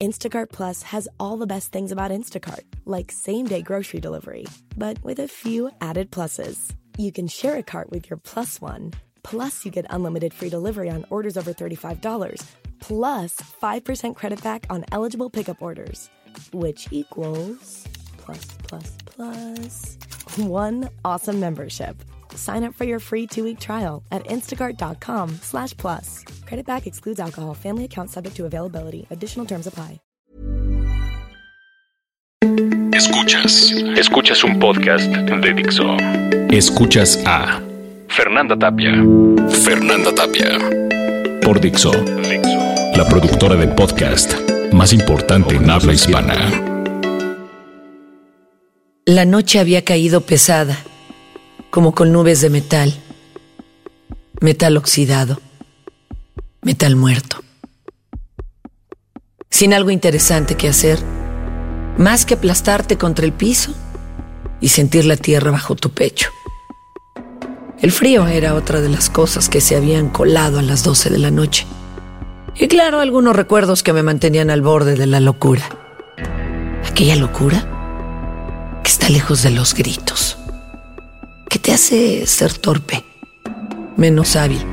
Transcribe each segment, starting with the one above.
Instacart Plus has all the best things about Instacart, like same day grocery delivery, but with a few added pluses. You can share a cart with your plus one, plus, you get unlimited free delivery on orders over $35, plus 5% credit back on eligible pickup orders, which equals plus, plus, plus one awesome membership. Sign up for your free two-week trial at instacart.com slash plus. Credit back excludes alcohol. Family account subject to availability. Additional terms apply. Escuchas. Escuchas un podcast de Dixo. Escuchas a Fernanda Tapia. Fernanda Tapia. Por Dixo. La productora de podcast más importante en habla hispana. La noche había caído pesada como con nubes de metal, metal oxidado, metal muerto. Sin algo interesante que hacer, más que aplastarte contra el piso y sentir la tierra bajo tu pecho. El frío era otra de las cosas que se habían colado a las 12 de la noche. Y claro, algunos recuerdos que me mantenían al borde de la locura. Aquella locura que está lejos de los gritos hace ser torpe, menos hábil,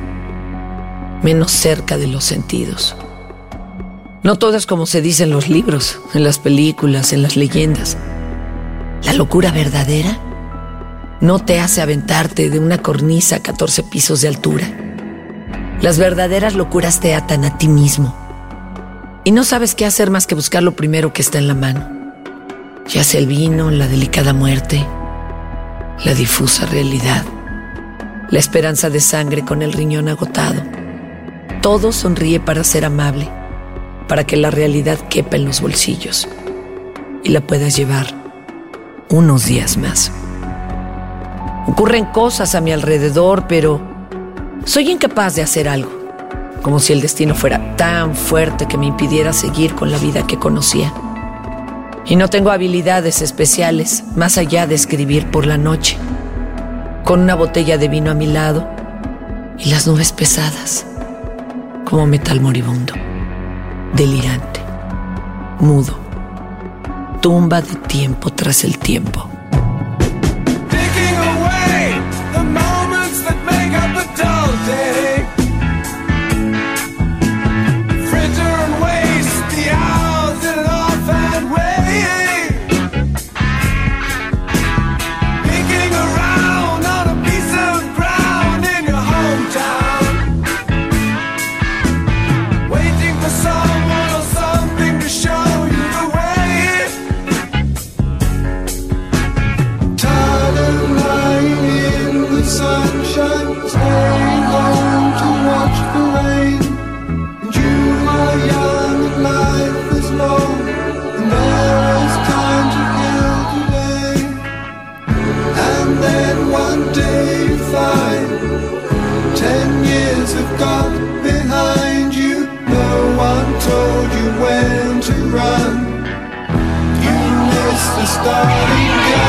menos cerca de los sentidos. No todo es como se dice en los libros, en las películas, en las leyendas. La locura verdadera no te hace aventarte de una cornisa a 14 pisos de altura. Las verdaderas locuras te atan a ti mismo. Y no sabes qué hacer más que buscar lo primero que está en la mano. Ya sea el vino, la delicada muerte, la difusa realidad, la esperanza de sangre con el riñón agotado. Todo sonríe para ser amable, para que la realidad quepa en los bolsillos y la puedas llevar unos días más. Ocurren cosas a mi alrededor, pero soy incapaz de hacer algo, como si el destino fuera tan fuerte que me impidiera seguir con la vida que conocía. Y no tengo habilidades especiales más allá de escribir por la noche, con una botella de vino a mi lado y las nubes pesadas, como metal moribundo, delirante, mudo, tumba de tiempo tras el tiempo. you find ten years have got behind you. No one told you when to run. You missed the starting gun.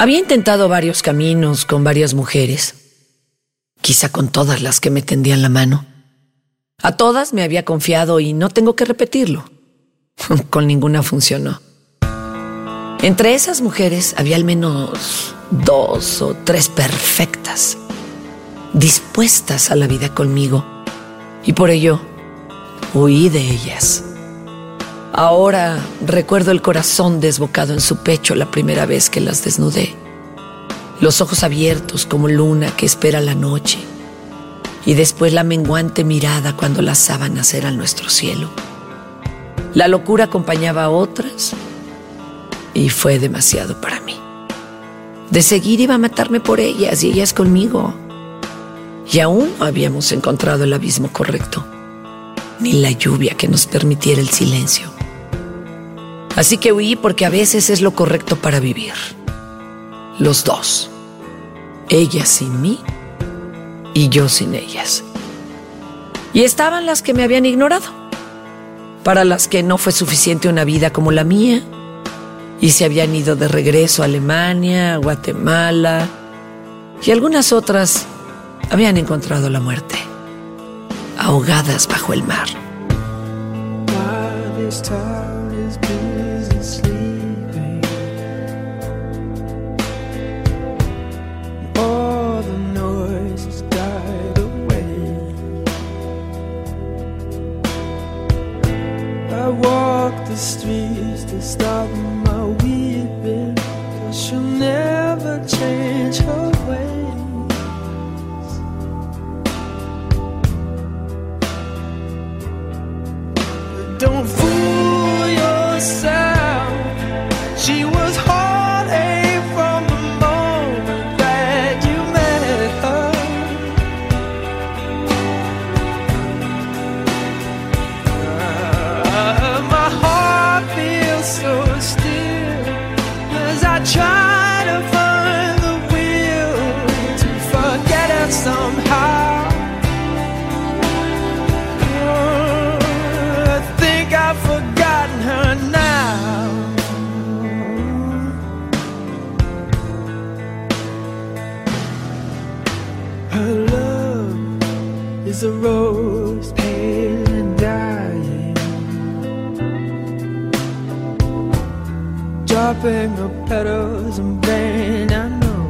Había intentado varios caminos con varias mujeres, quizá con todas las que me tendían la mano. A todas me había confiado y no tengo que repetirlo. con ninguna funcionó. Entre esas mujeres había al menos dos o tres perfectas, dispuestas a la vida conmigo, y por ello huí de ellas. Ahora recuerdo el corazón desbocado en su pecho la primera vez que las desnudé. Los ojos abiertos como luna que espera la noche. Y después la menguante mirada cuando las sábanas eran nuestro cielo. La locura acompañaba a otras y fue demasiado para mí. De seguir iba a matarme por ellas y ellas conmigo. Y aún no habíamos encontrado el abismo correcto, ni la lluvia que nos permitiera el silencio. Así que huí porque a veces es lo correcto para vivir. Los dos. Ellas sin mí y yo sin ellas. Y estaban las que me habían ignorado, para las que no fue suficiente una vida como la mía, y se habían ido de regreso a Alemania, Guatemala, y algunas otras habían encontrado la muerte, ahogadas bajo el mar. the streets to stop my wheel. Dropping the petals in vain. I know.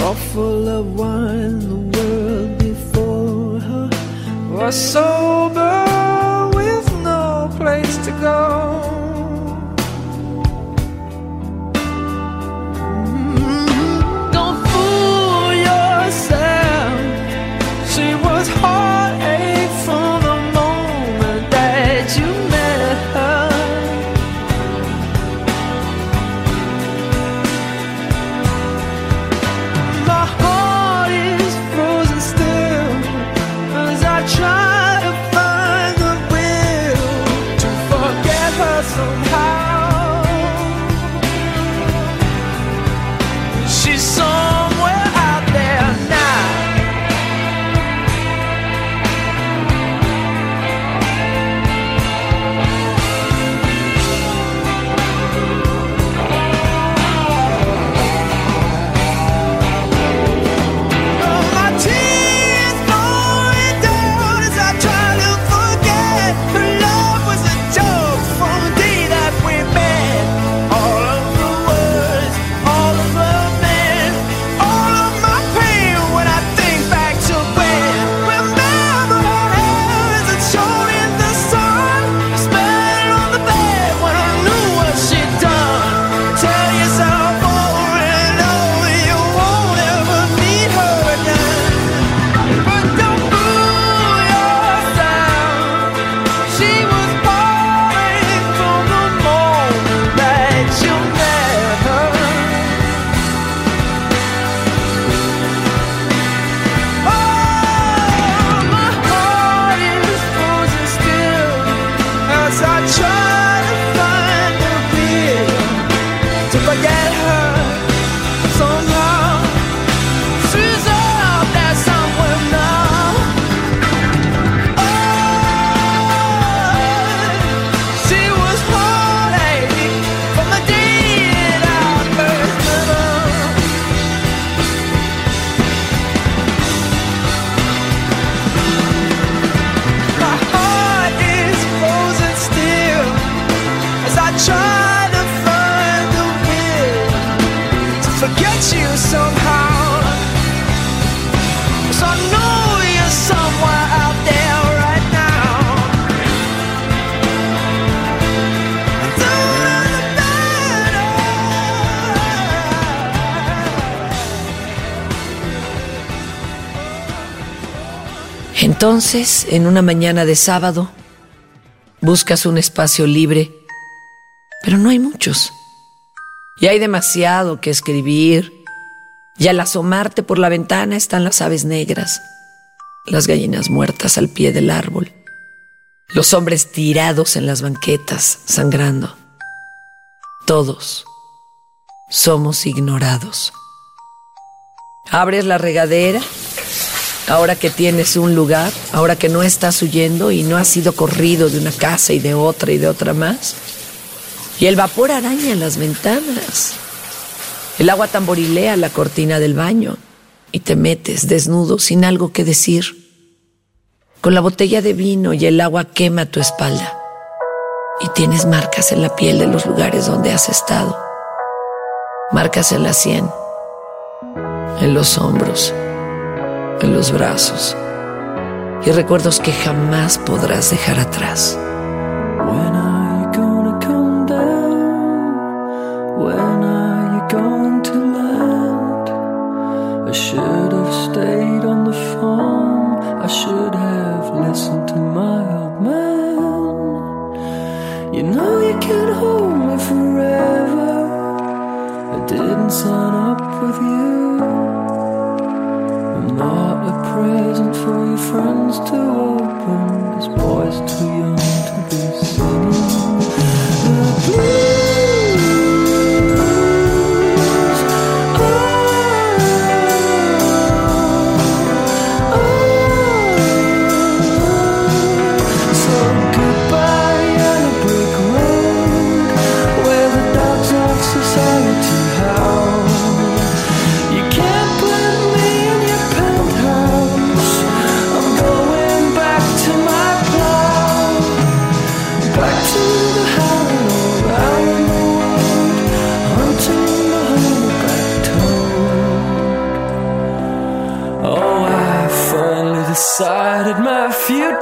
All full of wine, the world before her was sober Entonces, en una mañana de sábado, buscas un espacio libre, pero no hay muchos. Y hay demasiado que escribir. Y al asomarte por la ventana están las aves negras, las gallinas muertas al pie del árbol, los hombres tirados en las banquetas, sangrando. Todos somos ignorados. Abres la regadera, ahora que tienes un lugar, ahora que no estás huyendo y no has sido corrido de una casa y de otra y de otra más. Y el vapor araña las ventanas. El agua tamborilea la cortina del baño y te metes desnudo sin algo que decir. Con la botella de vino y el agua quema tu espalda y tienes marcas en la piel de los lugares donde has estado. Marcas en la sien, en los hombros, en los brazos y recuerdos que jamás podrás dejar atrás. When are you gonna come down? When are you to land? I should have stayed on the farm. I should have listened to my old man. You know you can hold me forever. I didn't sign up with you. Not a present for your friends to open. This boy's too young to be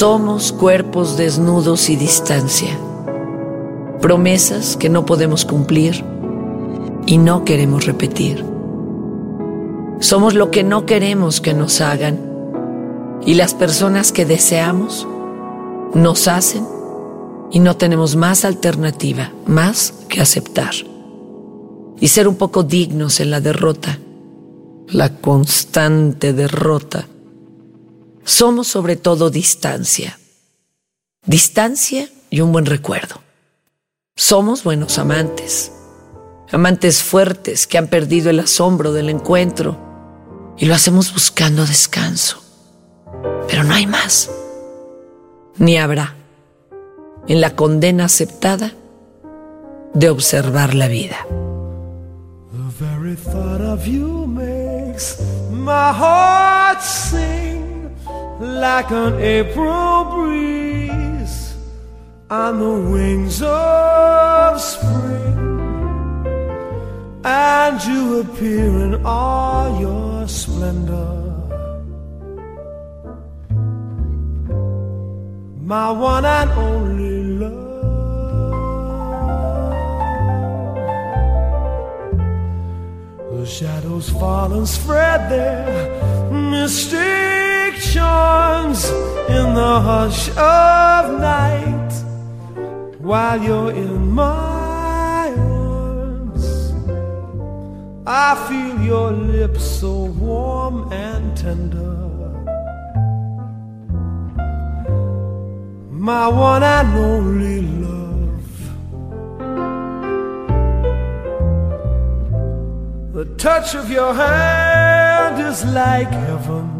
Somos cuerpos desnudos y distancia. Promesas que no podemos cumplir y no queremos repetir. Somos lo que no queremos que nos hagan y las personas que deseamos nos hacen y no tenemos más alternativa, más que aceptar. Y ser un poco dignos en la derrota, la constante derrota. Somos sobre todo distancia. Distancia y un buen recuerdo. Somos buenos amantes. Amantes fuertes que han perdido el asombro del encuentro y lo hacemos buscando descanso. Pero no hay más. Ni habrá. en la condena aceptada de observar la vida. Like an April breeze on the wings of spring. And you appear in all your splendor. My one and only love. The shadows fall and spread their mystic charms in the hush of night while you're in my arms. I feel your lips so warm and tender. My one and only love. The touch of your hand is like heaven.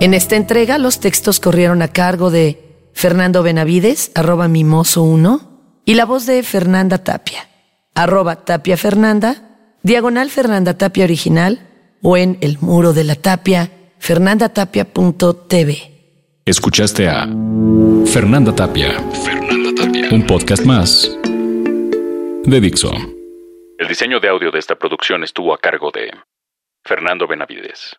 En esta entrega los textos corrieron a cargo de Fernando Benavides, arroba mimoso1, y la voz de Fernanda Tapia, arroba Tapia Fernanda, diagonal Fernanda Tapia original, o en el muro de la tapia, fernandatapia.tv. Escuchaste a Fernanda Tapia. Fernanda Tapia. Un podcast más de Dixo. El diseño de audio de esta producción estuvo a cargo de Fernando Benavides.